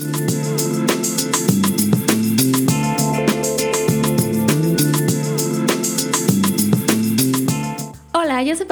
Hola,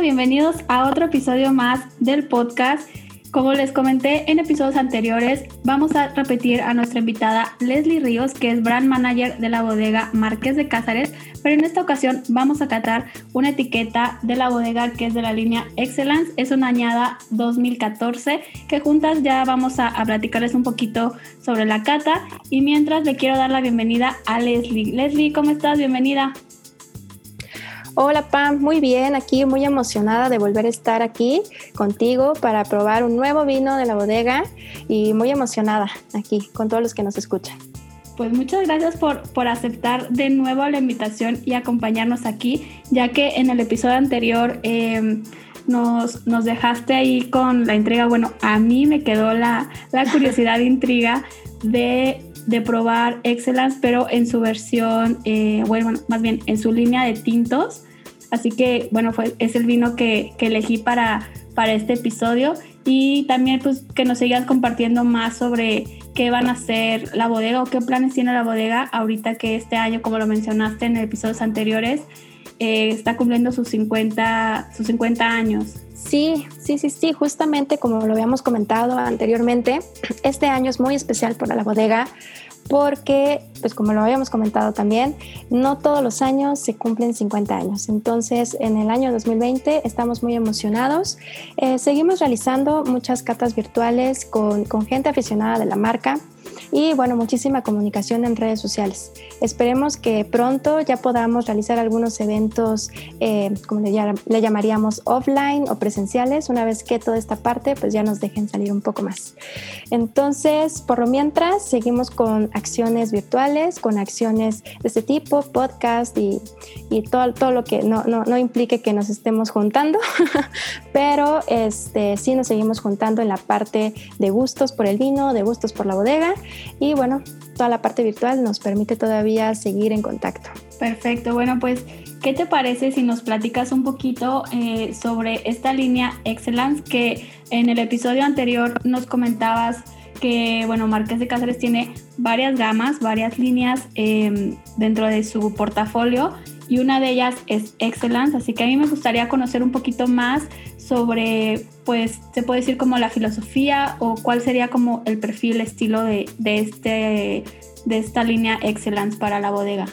Bienvenidos a otro episodio más del podcast. Como les comenté en episodios anteriores, vamos a repetir a nuestra invitada Leslie Ríos, que es brand manager de la bodega Marqués de Cázares, pero en esta ocasión vamos a catar una etiqueta de la bodega que es de la línea Excellence, es una añada 2014, que juntas ya vamos a, a platicarles un poquito sobre la cata y mientras le quiero dar la bienvenida a Leslie. Leslie, ¿cómo estás? Bienvenida. Hola Pam, muy bien, aquí muy emocionada de volver a estar aquí contigo para probar un nuevo vino de la bodega y muy emocionada aquí con todos los que nos escuchan. Pues muchas gracias por, por aceptar de nuevo la invitación y acompañarnos aquí, ya que en el episodio anterior eh, nos, nos, dejaste ahí con la entrega, bueno, a mí me quedó la, la curiosidad e intriga de de probar Excellence, pero en su versión, eh, bueno, más bien en su línea de tintos. Así que, bueno, fue, es el vino que, que elegí para, para este episodio. Y también, pues, que nos sigas compartiendo más sobre qué van a hacer la bodega o qué planes tiene la bodega ahorita que este año, como lo mencionaste en episodios anteriores, eh, está cumpliendo sus 50, sus 50 años. Sí, sí, sí, sí, justamente como lo habíamos comentado anteriormente, este año es muy especial para la bodega porque, pues como lo habíamos comentado también, no todos los años se cumplen 50 años. Entonces, en el año 2020 estamos muy emocionados. Eh, seguimos realizando muchas catas virtuales con, con gente aficionada de la marca y bueno, muchísima comunicación en redes sociales. Esperemos que pronto ya podamos realizar algunos eventos, eh, como le, le, llamaríamos, offline o presenciales, una vez que toda esta parte pues ya nos dejen salir un poco más. Entonces, por lo mientras, seguimos con acciones virtuales, con acciones de este tipo, podcast y, y todo, todo lo que no, no, no implique que nos estemos juntando, pero este, sí nos seguimos juntando en la parte de gustos por el vino, de gustos por la bodega y bueno, toda la parte virtual nos permite todavía seguir en contacto. Perfecto, bueno pues, ¿qué te parece si nos platicas un poquito eh, sobre esta línea Excellence que en el episodio anterior nos comentabas que, bueno, Marqués de Cáceres tiene varias gamas, varias líneas eh, dentro de su portafolio y una de ellas es Excellence, así que a mí me gustaría conocer un poquito más sobre, pues, se puede decir como la filosofía o cuál sería como el perfil, estilo de, de, este, de esta línea Excellence para la bodega.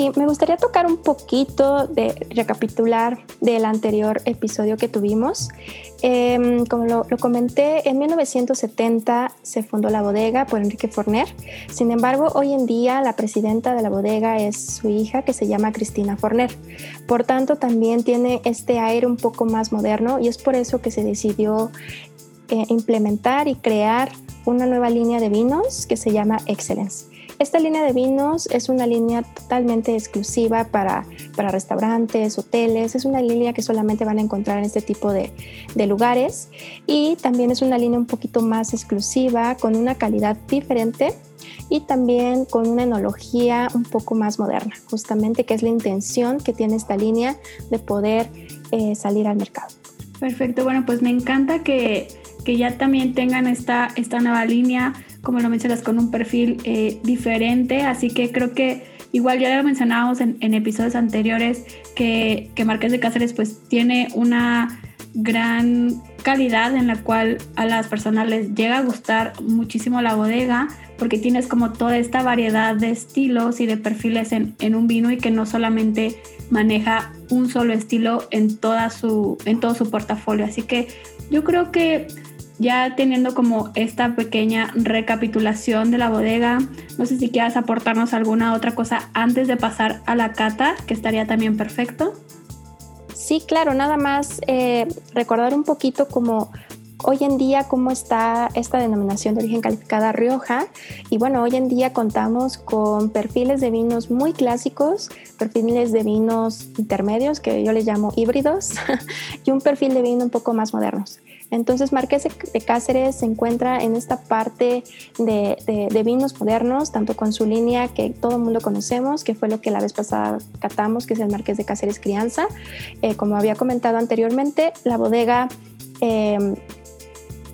Sí, me gustaría tocar un poquito de recapitular del anterior episodio que tuvimos. Eh, como lo, lo, comenté, en 1970 se fundó la bodega por Enrique Forner. Sin embargo, hoy en día la presidenta de la bodega es su hija, que se llama Cristina Forner. Por tanto, también tiene este aire un poco más moderno y es por eso que se decidió eh, implementar y crear una nueva línea de vinos que se llama Excellence. Esta línea de vinos es una línea totalmente exclusiva para, para restaurantes, hoteles, es una línea que solamente van a encontrar en este tipo de, de lugares. Y también es una línea un poquito más exclusiva, con una calidad diferente y también con una enología un poco más moderna, justamente que es la intención que tiene esta línea de poder eh, salir al mercado. Perfecto, bueno, pues me encanta que, que ya también tengan esta, esta nueva línea como lo mencionas, con un perfil eh, diferente, así que creo que igual ya lo mencionábamos en, episodios anteriores, que, que, Marqués de Cáceres pues tiene una gran calidad en la cual a las personas les llega a gustar muchísimo la bodega, porque tienes como toda esta variedad de estilos y de perfiles en, en un vino y que no solamente maneja un solo estilo en, toda su, en todo su portafolio. Así que yo creo que ya teniendo como esta pequeña recapitulación de la bodega, no sé si quieras aportarnos alguna otra cosa antes de pasar a la cata, que estaría también perfecto. Sí, claro, nada más eh, recordar un poquito como hoy en día cómo está esta denominación de origen calificada Rioja. Y bueno, hoy en día contamos con perfiles de vinos muy clásicos, perfiles de vinos intermedios, que yo les llamo híbridos, y un perfil de vino un poco más modernos. Entonces, Marqués de Cáceres se encuentra en esta parte de, vinos modernos, tanto con su línea que todo el mundo conocemos, que fue lo que la vez pasada catamos, que es el Marqués de Cáceres Crianza. Eh, como había comentado anteriormente, la bodega eh,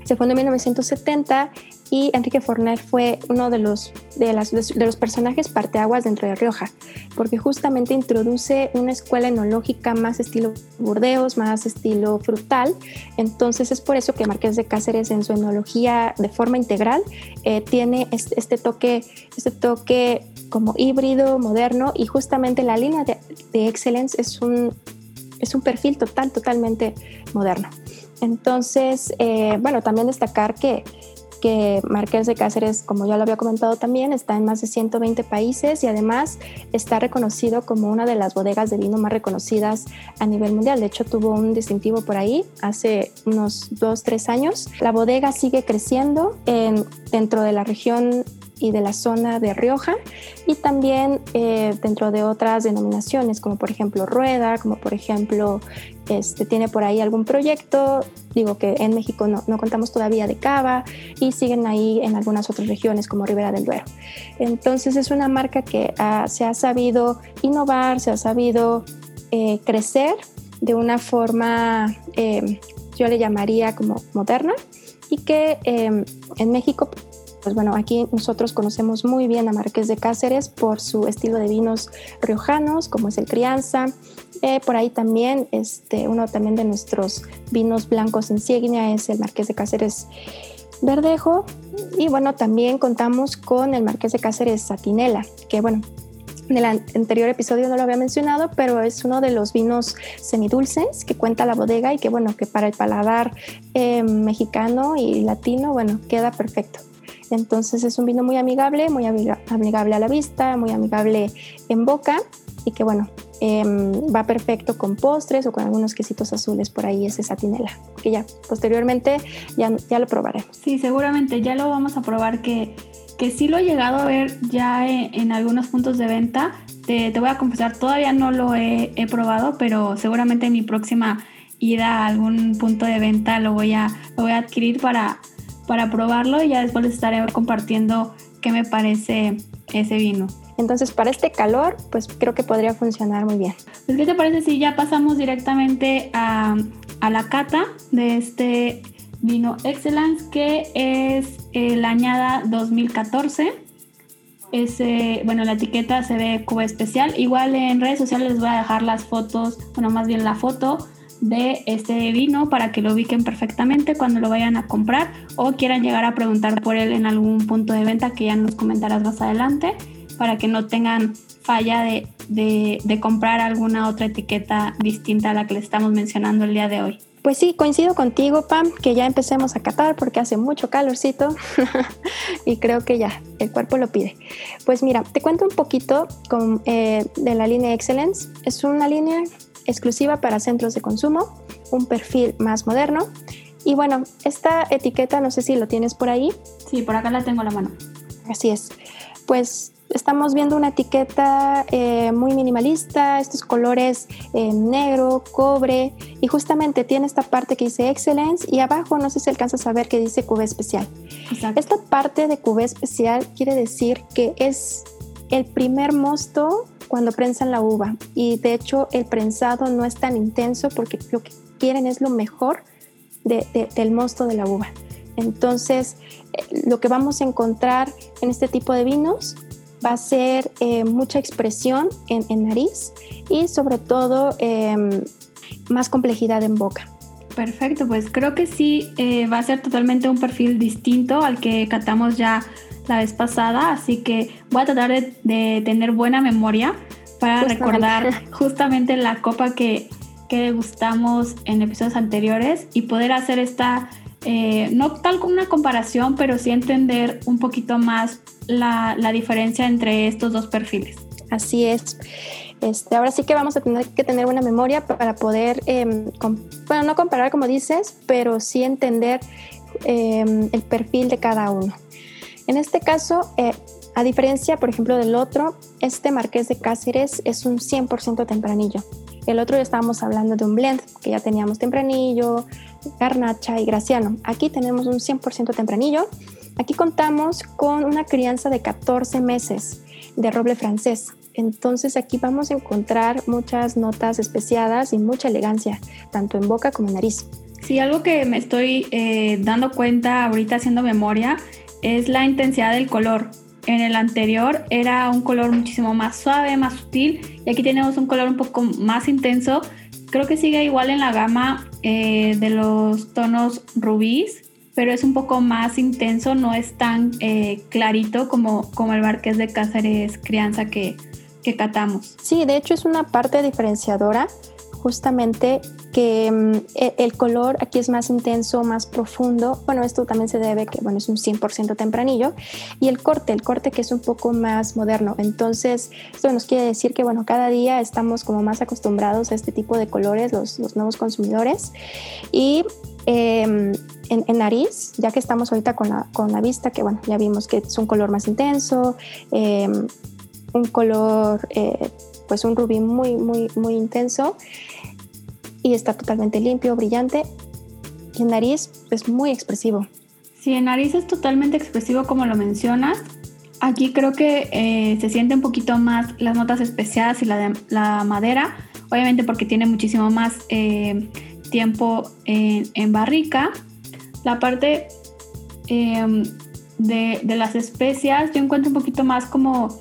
se fundó en 1970 y Enrique Forner fue uno de los, de, los personajes parteaguas dentro de Rioja, porque justamente introduce una escuela enológica más estilo Burdeos, más estilo frutal. Entonces es por eso que Marqués de Cáceres en su enología de forma integral eh, tiene este, toque, este toque como híbrido, moderno y justamente la línea de, de Excellence es un, es un perfil total, totalmente moderno. Entonces, eh, bueno, también destacar que que Marqués de Cáceres, como ya lo había comentado también, está en más de 120 países y además está reconocido como una de las bodegas de vino más reconocidas a nivel mundial. De hecho, tuvo un distintivo por ahí hace unos dos, tres años. La bodega sigue creciendo en, dentro de la región y de la zona de Rioja y también eh, dentro de otras denominaciones como por ejemplo Rueda, como por ejemplo este, tiene por ahí algún proyecto, digo que en México no, no contamos todavía de Cava y siguen ahí en algunas otras regiones como Ribera del Duero. Entonces es una marca que se ha sabido innovar, se ha sabido eh, crecer de una forma, eh, yo le llamaría como moderna y que en México pues bueno, aquí nosotros conocemos muy bien a Marqués de Cáceres por su estilo de vinos riojanos, como es el crianza. Eh, por ahí también, este, uno también de nuestros vinos blancos insignia es el Marqués de Cáceres Verdejo. Y bueno, también contamos con el Marqués de Cáceres Satinela, que bueno, en el anterior episodio no lo había mencionado, pero es uno de los vinos semidulces que cuenta la bodega y que bueno, que para el paladar eh, mexicano y latino, bueno, queda perfecto. Entonces es un vino muy amigable, muy amigable a la vista, muy amigable en boca y que bueno, em, va perfecto con postres o con algunos quesitos azules por ahí, ese satinela, que ya posteriormente ya, ya lo probaremos. Sí, seguramente ya lo vamos a probar que, que sí lo he llegado a ver ya en, algunos puntos de venta. Te, voy a confesar, todavía no lo he, he probado, pero seguramente en mi próxima ida a algún punto de venta lo voy a, lo voy a adquirir para para probarlo y ya después les estaré compartiendo qué me parece ese vino. Entonces, para este calor, pues creo que podría funcionar muy bien. Pues, ¿Qué te parece si ya pasamos directamente a, a la cata de este vino Excellence, que es el añada 2014? Ese, bueno, la etiqueta se ve Cuba Especial. Igual en redes sociales les voy a dejar las fotos, bueno, más bien la foto de este vino para que lo ubiquen perfectamente cuando lo vayan a comprar o quieran llegar a preguntar por él en algún punto de venta que ya nos comentarás más adelante para que no tengan falla de, de, comprar alguna otra etiqueta distinta a la que le estamos mencionando el día de hoy. Pues sí, coincido contigo, Pam, que ya empecemos a catar porque hace mucho calorcito y creo que ya el cuerpo lo pide. Pues mira, te cuento un poquito con, eh, de la línea Excellence. Es una línea exclusiva para centros de consumo, un perfil más moderno. Y bueno, esta etiqueta, no sé si lo tienes por ahí. Sí, por acá la tengo a la mano. Así es. Pues estamos viendo una etiqueta eh, muy minimalista, estos colores eh, negro, cobre, y justamente tiene esta parte que dice Excellence y abajo no sé si alcanzas a ver que dice Cubé Especial. Esta parte de Cubé Especial quiere decir que es el primer mosto cuando prensan la uva. Y de hecho el prensado no es tan intenso porque lo que quieren es lo mejor del mosto de la uva. Entonces, eh, lo que vamos a encontrar en este tipo de vinos va a ser eh, mucha expresión en, nariz y sobre todo em, más complejidad en boca. Perfecto, pues creo que sí eh, va a ser totalmente un perfil distinto al que catamos ya la vez pasada, así que voy a tratar de, tener buena memoria para recordar justamente la copa que, que degustamos en episodios anteriores y poder hacer esta, eh, no tal como una comparación, pero sí entender un poquito más la, la diferencia entre estos dos perfiles. Así es. Este, ahora sí que vamos a tener que tener una memoria para poder, em, bueno, no comparar como dices, pero sí entender em, el perfil de cada uno. En este caso, eh, a diferencia, por ejemplo, del otro, este Marqués de Cáceres es un 100% tempranillo. El otro ya estábamos hablando de un blend, que ya teníamos tempranillo, garnacha y graciano. Aquí tenemos un 100% tempranillo. Aquí contamos con una crianza de 14 meses de roble francés. Entonces aquí vamos a encontrar muchas notas especiadas y mucha elegancia, tanto en boca como en nariz. Sí, algo que me estoy eh, dando cuenta ahorita haciendo memoria es la intensidad del color. En el anterior era un color muchísimo más suave, más sutil y aquí tenemos un color un poco más intenso. Creo que sigue igual en la gama eh, de los tonos rubíes, pero es un poco más intenso, no es tan eh, clarito como, como el Marqués de Cáceres Crianza que, que catamos. Sí, de hecho es una parte diferenciadora justamente que mm, e, el color aquí es más intenso, más profundo. Bueno, esto también se debe que, bueno, es un 100% tempranillo. Y el corte, el corte que es un poco más moderno. Entonces, esto nos quiere decir que, bueno, cada día estamos como más acostumbrados a este tipo de colores, los, nuevos consumidores. Y em, en, nariz, ya que estamos ahorita con la, con la, vista, que bueno, ya vimos que es un color más intenso, em, un color, eh, pues un rubí muy, muy, muy intenso y está totalmente limpio, brillante. Y en nariz es muy expresivo. Sí, en nariz es totalmente expresivo como lo mencionas. Aquí creo que eh, se siente un poquito más las notas especiadas y la, la madera, obviamente porque tiene muchísimo más eh, tiempo en, barrica. La parte de, de, las especias yo encuentro un poquito más como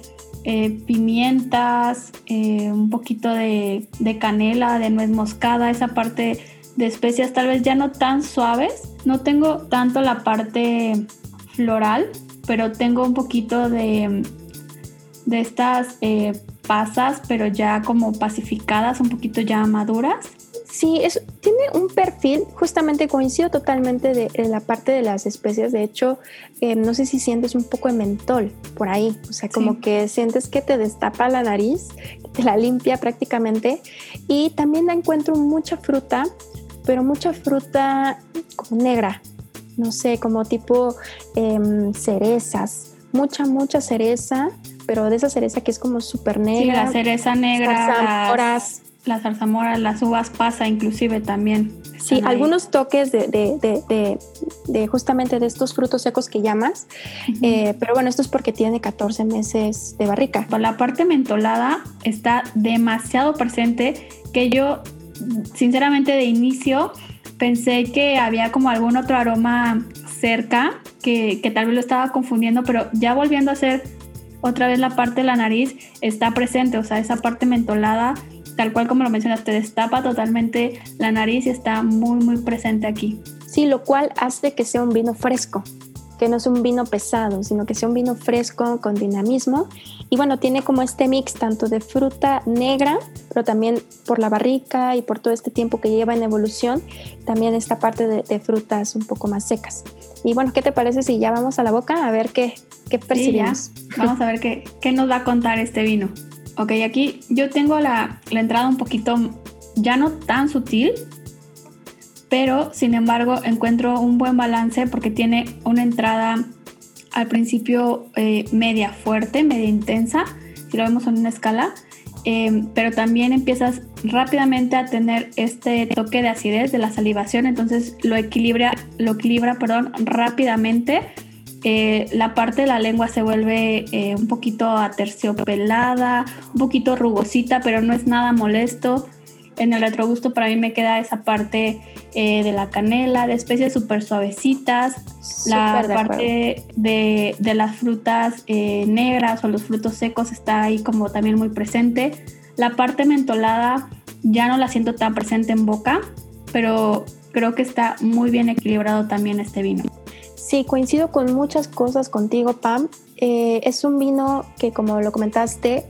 eh, pimientas, eh, un poquito de, canela, de nuez moscada, esa parte de especias tal vez ya no tan suaves. No tengo tanto la parte floral, pero tengo un poquito de, de estas eh, pasas, pero ya como pacificadas, un poquito ya maduras. Sí, es, tiene un perfil, justamente coincido totalmente de, la parte de las especias. De hecho, eh, no sé si sientes un poco de mentol por ahí. O sea, como que sientes que te destapa la nariz, te la limpia prácticamente. Y también encuentro mucha fruta, pero mucha fruta como negra. No sé, como tipo em, cerezas. Mucha, mucha cereza, pero de esa cereza que es como súper negra. Sí, la cereza negra. Las, la zarzamora, las uvas pasa inclusive también. Sí, algunos toques de, de, de, justamente de estos frutos secos que llamas, eh, pero bueno, esto es porque tiene 14 meses de barrica. La parte mentolada está demasiado presente que yo, sinceramente, de inicio pensé que había como algún otro aroma cerca, que, que tal vez lo estaba confundiendo, pero ya volviendo a hacer otra vez la parte de la nariz, está presente, o sea, esa parte mentolada tal cual como lo mencionaste, destapa totalmente la nariz y está muy, muy presente aquí. Sí, lo cual hace que sea un vino fresco, que no es un vino pesado, sino que sea un vino fresco con dinamismo. Y bueno, tiene como este mix tanto de fruta negra, pero también por la barrica y por todo este tiempo que lleva en evolución, también esta parte de, frutas un poco más secas. Y bueno, ¿qué te parece si ya vamos a la boca a ver qué, qué percibimos? vamos a ver qué, qué nos va a contar este vino. Ok, aquí yo tengo la, entrada un poquito ya no tan sutil, pero sin embargo encuentro un buen balance porque tiene una entrada al principio eh, media fuerte, media intensa, si lo vemos en una escala, eh, pero también empiezas rápidamente a tener este toque de acidez de la salivación, entonces lo equilibra, lo equilibra perdón, rápidamente eh, la parte de la lengua se vuelve eh, un poquito aterciopelada, un poquito rugosita, pero no es nada molesto. En el retrogusto para mí me queda esa parte eh, de la canela, de especies súper suavecitas, la parte de, de, las frutas negras o los frutos secos está ahí como también muy presente. La parte mentolada ya no la siento tan presente en boca, pero creo que está muy bien equilibrado también este vino. Sí, coincido con muchas cosas contigo, Pam. Eh, es un vino que, como lo comentaste,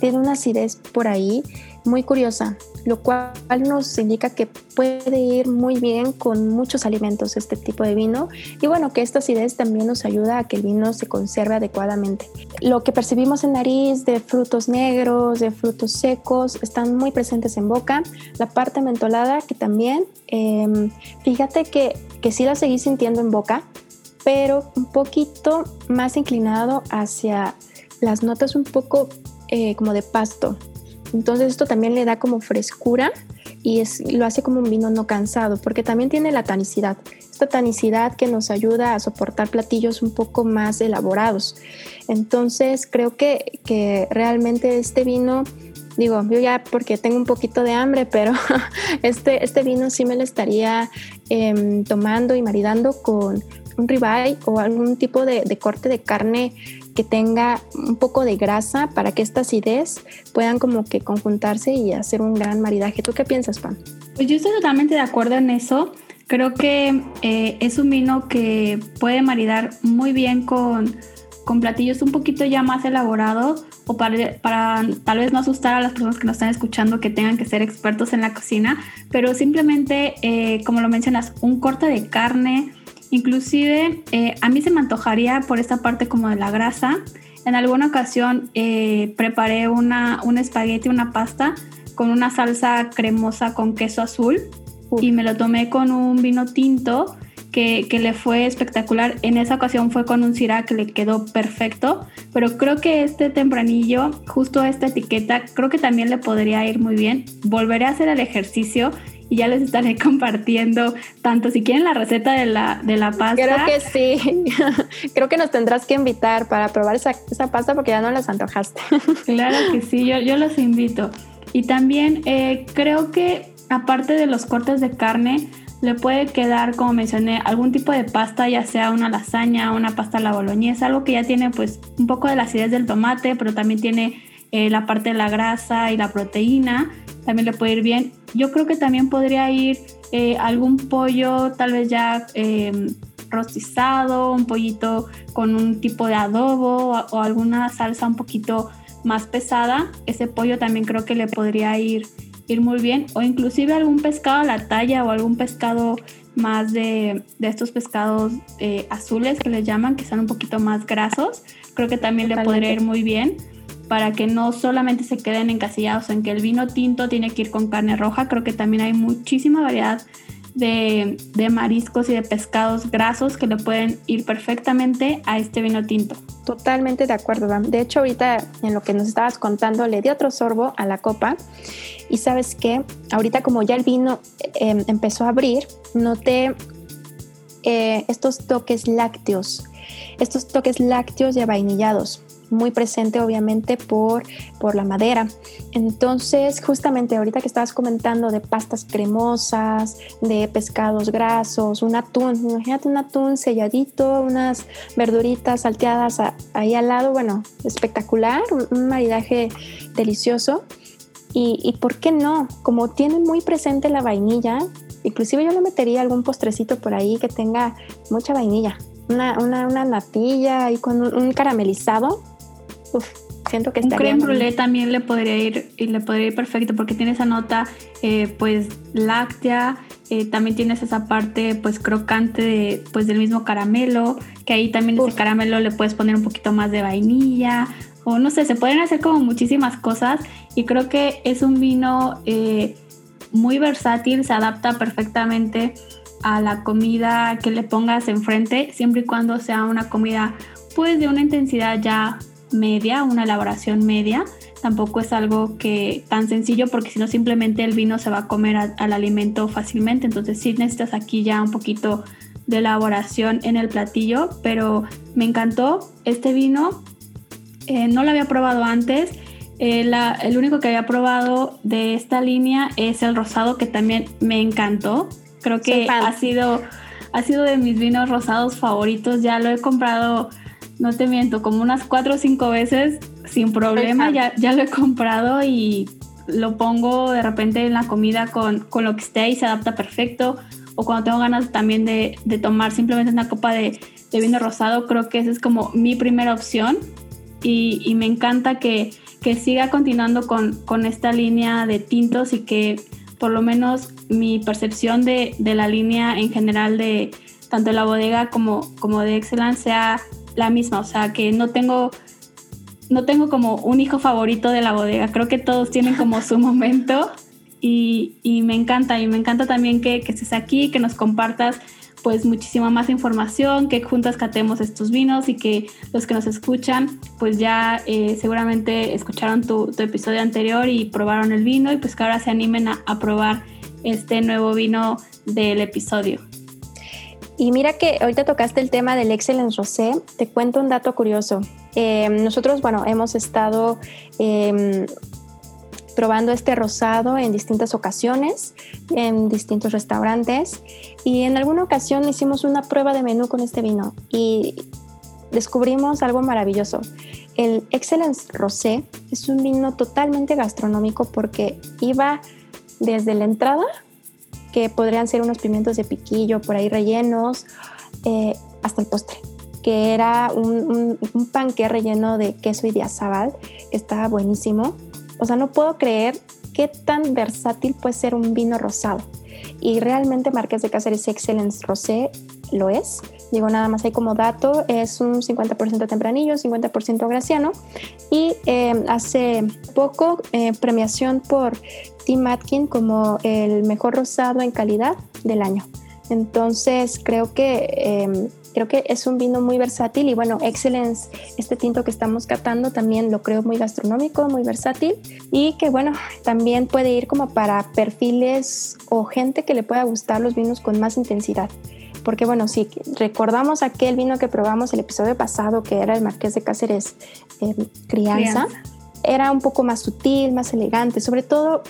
tiene una acidez por ahí muy curiosa, lo cual nos indica que puede ir muy bien con muchos alimentos este tipo de vino y bueno, que esta acidez también nos ayuda a que el vino se conserve adecuadamente. Lo que percibimos en nariz de frutos negros, de frutos secos, están muy presentes en boca. La parte mentolada que también, em, fíjate que, que sí la seguí sintiendo en boca, pero un poquito más inclinado hacia las notas un poco eh, como de pasto. Entonces esto también le da como frescura y es, lo hace como un vino no cansado, porque también tiene la tanicidad. Esta tanicidad que nos ayuda a soportar platillos un poco más elaborados. Entonces creo que, que realmente este vino, digo, yo ya porque tengo un poquito de hambre, pero este, este vino sí me lo estaría em, tomando y maridando con un ribeye o algún tipo de, de corte de carne que tenga un poco de grasa para que estas acidez puedan como que conjuntarse y hacer un gran maridaje. ¿Tú qué piensas, Pam? Pues yo estoy totalmente de acuerdo en eso. Creo que eh, es un vino que puede maridar muy bien con, con platillos un poquito ya más elaborados o para, para, tal vez no asustar a las personas que nos están escuchando que tengan que ser expertos en la cocina, pero simplemente, eh, como lo mencionas, un corte de carne, Inclusive eh, a mí se me antojaría por esta parte como de la grasa. En alguna ocasión eh, preparé una, un espagueti, una pasta con una salsa cremosa con queso azul y me lo tomé con un vino tinto que, que, le fue espectacular. En esa ocasión fue con un Syrah que le quedó perfecto, pero creo que este tempranillo, justo esta etiqueta, creo que también le podría ir muy bien. Volveré a hacer el ejercicio y ya les estaré compartiendo tanto si quieren la receta de la, de la pasta. Creo que sí. Creo que nos tendrás que invitar para probar esa, esa pasta porque ya no las antojaste. Claro que sí, yo, yo los invito. Y también eh, creo que aparte de los cortes de carne, le puede quedar, como mencioné, algún tipo de pasta, ya sea una lasaña, una pasta a la boloñesa, algo que ya tiene pues un poco de la acidez del tomate, pero también tiene eh, la parte de la grasa y la proteína también le puede ir bien. Yo creo que también podría ir eh, algún pollo tal vez ya em, rostizado, un pollito con un tipo de adobo o, alguna salsa un poquito más pesada. Ese pollo también creo que le podría ir, ir muy bien. O inclusive algún pescado a la talla o algún pescado más de, de estos pescados eh, azules que les llaman, que son un poquito más grasos. Creo que también le podría ir muy bien para que no solamente se queden encasillados en que el vino tinto tiene que ir con carne roja, creo que también hay muchísima variedad de, mariscos y de pescados grasos que le pueden ir perfectamente a este vino tinto. Totalmente de acuerdo, De hecho, ahorita en lo que nos estabas contando, le di otro sorbo a la copa y sabes qué, ahorita como ya el vino em, empezó a abrir, noté eh, estos toques lácteos, estos toques lácteos y vainillados muy presente obviamente por, por la madera. Entonces, justamente ahorita que estabas comentando de pastas cremosas, de pescados grasos, un atún, imagínate un atún selladito, unas verduritas salteadas ahí al lado, bueno, espectacular, un, maridaje delicioso. Y, y, por qué no, como tiene muy presente la vainilla, inclusive yo le metería algún postrecito por ahí que tenga mucha vainilla, una, una, una natilla y con un caramelizado, siento que un creme brulee también le podría ir y le podría ir perfecto porque tiene esa nota eh, pues láctea eh, también tienes esa parte pues crocante de, pues del mismo caramelo que ahí también ese caramelo le puedes poner un poquito más de vainilla o no sé se pueden hacer como muchísimas cosas y creo que es un vino eh, muy versátil se adapta perfectamente a la comida que le pongas enfrente siempre y cuando sea una comida pues de una intensidad ya media, una elaboración media. Tampoco es algo que tan sencillo porque si no simplemente el vino se va a comer al alimento fácilmente. Entonces sí necesitas aquí ya un poquito de elaboración en el platillo, pero me encantó este vino. Eh, no lo había probado antes. Eh, el único que había probado de esta línea es el rosado que también me encantó. Creo que ha sido, ha sido de mis vinos rosados favoritos. Ya lo he comprado no te miento, como unas cuatro o cinco veces sin problema, ya, ya lo he comprado y lo pongo de repente en la comida con, con, lo que esté y se adapta perfecto. O cuando tengo ganas también de, de tomar simplemente una copa de, de, vino rosado, creo que esa es como mi primera opción. Y, y me encanta que, que siga continuando con, con esta línea de tintos y que por lo menos mi percepción de, de la línea en general de tanto la bodega como, como de Excellence sea la misma, o sea, que no tengo no tengo como un hijo favorito de la bodega, creo que todos tienen como su momento y, y me encanta y me encanta también que, que estés aquí, que nos compartas pues muchísima más información, que juntas catemos estos vinos y que los que nos escuchan pues ya eh, seguramente escucharon tu, tu, episodio anterior y probaron el vino y pues que ahora se animen a, a probar este nuevo vino del episodio. Y mira que ahorita tocaste el tema del Excellence Rosé, te cuento un dato curioso. Eh, nosotros, bueno, hemos estado eh, probando este rosado en distintas ocasiones, en distintos restaurantes, y en alguna ocasión hicimos una prueba de menú con este vino y descubrimos algo maravilloso. El Excellence Rosé es un vino totalmente gastronómico porque iba desde la entrada, que podrían ser unos pimientos de piquillo por ahí rellenos, eh, hasta el postre que era un, un, panque relleno de queso y de azabal, estaba buenísimo. O sea, no puedo creer qué tan versátil puede ser un vino rosado. Y realmente Marqués de Cáceres Excellence Rosé lo es. Digo, nada más hay como dato, es un 50% tempranillo, 50% graciano. Y eh, hace poco eh, premiación por Tim Atkin como el mejor rosado en calidad del año. Entonces creo que eh, Creo que es un vino muy versátil y bueno, Excellence, este tinto que estamos catando también lo creo muy gastronómico, muy versátil y que bueno, también puede ir como para perfiles o gente que le pueda gustar los vinos con más intensidad. Porque bueno, si recordamos aquel vino que probamos el episodio pasado, que era el Marqués de Cáceres eh, crianza, crianza, era un poco más sutil, más elegante, sobre todo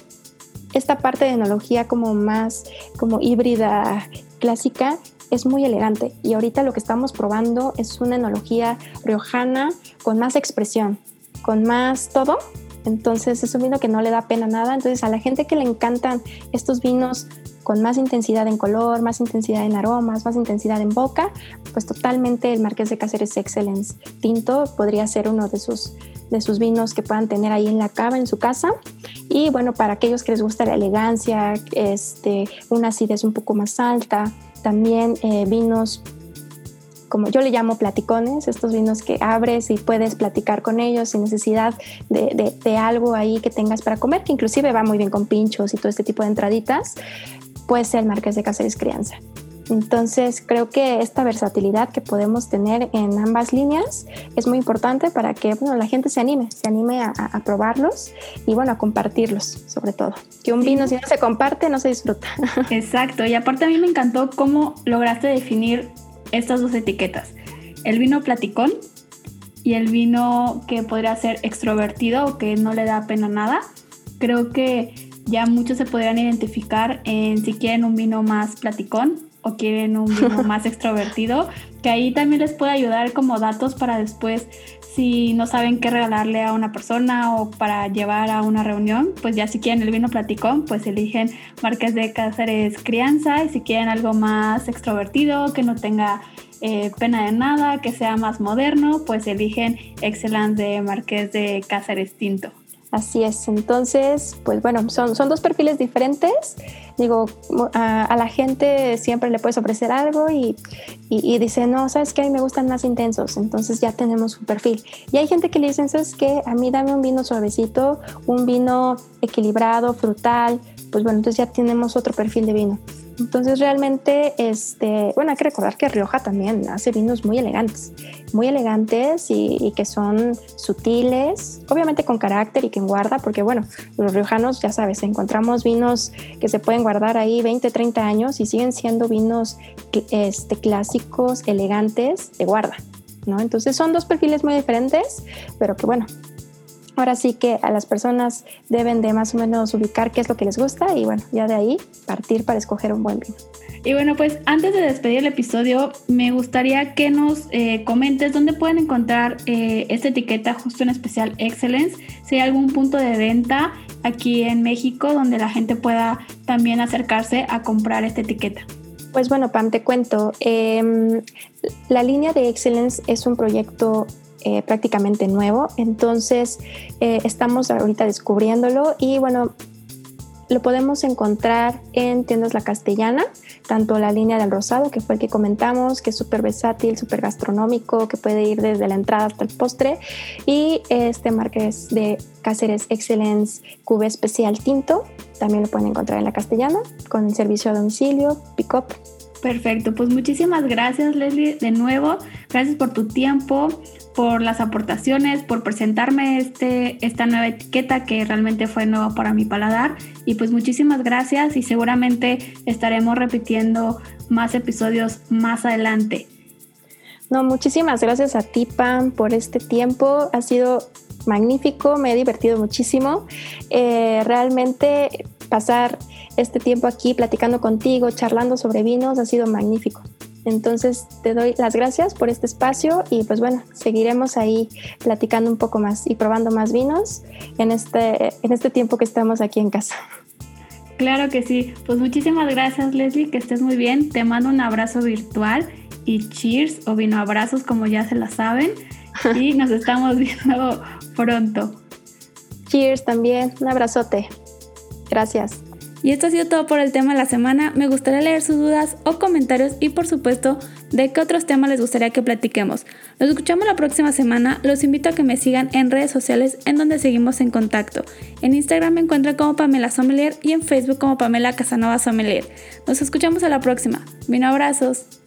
esta parte de enología como más como híbrida clásica es muy elegante y ahorita lo que estamos probando es una enología riojana con más expresión, con más todo. Entonces es un vino que no le da pena nada. Entonces a la gente que le encantan estos vinos con más intensidad en color, más intensidad en aromas, más intensidad en boca, pues totalmente el Marqués de Cáceres Excellence Tinto podría ser uno de sus, de sus vinos que puedan tener ahí en la cava, en su casa. Y bueno, para aquellos que les gusta la elegancia, este, una acidez un poco más alta, también eh, vinos como yo le llamo platicones, estos vinos que abres y puedes platicar con ellos sin necesidad de, de, de, algo ahí que tengas para comer, que inclusive va muy bien con pinchos y todo este tipo de entraditas, puede ser el Marqués de Cáceres Crianza. Entonces creo que esta versatilidad que podemos tener en ambas líneas es muy importante para que bueno, la gente se anime, se anime a, a, probarlos y bueno, a compartirlos sobre todo. Que un sí. vino si no se comparte no se disfruta. Exacto, y aparte a mí me encantó cómo lograste definir estas dos etiquetas. El vino platicón y el vino que podría ser extrovertido o que no le da pena nada. Creo que ya muchos se podrían identificar en si quieren un vino más platicón o quieren un vino más extrovertido, que ahí también les puede ayudar como datos para después, si no saben qué regalarle a una persona o para llevar a una reunión, pues ya si quieren el vino platicón, pues eligen Marqués de Cáceres Crianza y si quieren algo más extrovertido, que no tenga eh, pena de nada, que sea más moderno, pues eligen Excellence de Marqués de Cáceres Tinto. Así es, entonces, pues bueno, son, son dos perfiles diferentes. Digo, a, a, la gente siempre le puedes ofrecer algo y, y, dice, no, sabes que a mí me gustan más intensos, entonces ya tenemos un perfil. Y hay gente que le dice, sabes que a mí dame un vino suavecito, un vino equilibrado, frutal, pues bueno, entonces ya tenemos otro perfil de vino. Entonces realmente, este, bueno, hay que recordar que Rioja también hace vinos muy elegantes, muy elegantes y, que son sutiles, obviamente con carácter y que guarda, porque bueno, los riojanos, ya sabes, encontramos vinos que se pueden guardar ahí 20, 30 años y siguen siendo vinos este, clásicos, elegantes, de guarda, ¿no? Entonces son dos perfiles muy diferentes, pero que bueno, Ahora sí que a las personas deben de más o menos ubicar qué es lo que les gusta y bueno, ya de ahí partir para escoger un buen vino. Y bueno, pues antes de despedir el episodio, me gustaría que nos eh, comentes dónde pueden encontrar eh, esta etiqueta justo en especial Excellence, si hay algún punto de venta aquí en México donde la gente pueda también acercarse a comprar esta etiqueta. Pues bueno, Pam, te cuento. Eh, la línea de Excellence es un proyecto eh, prácticamente nuevo. Entonces, eh, estamos ahorita descubriéndolo y bueno, lo podemos encontrar en tiendas La Castellana, tanto la línea del rosado, que fue el que comentamos, que es súper versátil, súper gastronómico, que puede ir desde la entrada hasta el postre, y este marca es de Cáceres Excellence Cube Especial Tinto, también lo pueden encontrar en La Castellana, con el servicio a domicilio, pick-up. Perfecto, pues muchísimas gracias Leslie de nuevo, gracias por tu tiempo, por las aportaciones, por presentarme este, esta nueva etiqueta que realmente fue nueva para mi paladar. Y pues muchísimas gracias y seguramente estaremos repitiendo más episodios más adelante. No, muchísimas gracias a ti, Pam, por este tiempo. Ha sido magnífico, me he divertido muchísimo. Eh, realmente pasar este tiempo aquí platicando contigo, charlando sobre vinos, ha sido magnífico. Entonces te doy las gracias por este espacio y pues bueno, seguiremos ahí platicando un poco más y probando más vinos en este, en este tiempo que estamos aquí en casa. Claro que sí. Pues muchísimas gracias Leslie, que estés muy bien. Te mando un abrazo virtual y cheers o vino abrazos como ya se la saben. Y nos estamos viendo pronto. Cheers también. Un abrazote. Gracias. Y esto ha sido todo por el tema de la semana. Me gustaría leer sus dudas o comentarios y por supuesto de qué otros temas les gustaría que platiquemos. Nos escuchamos la próxima semana. Los invito a que me sigan en redes sociales en donde seguimos en contacto. En Instagram me encuentran como Pamela Sommelier y en Facebook como Pamela Casanova Sommelier. Nos escuchamos a la próxima. Vino abrazos.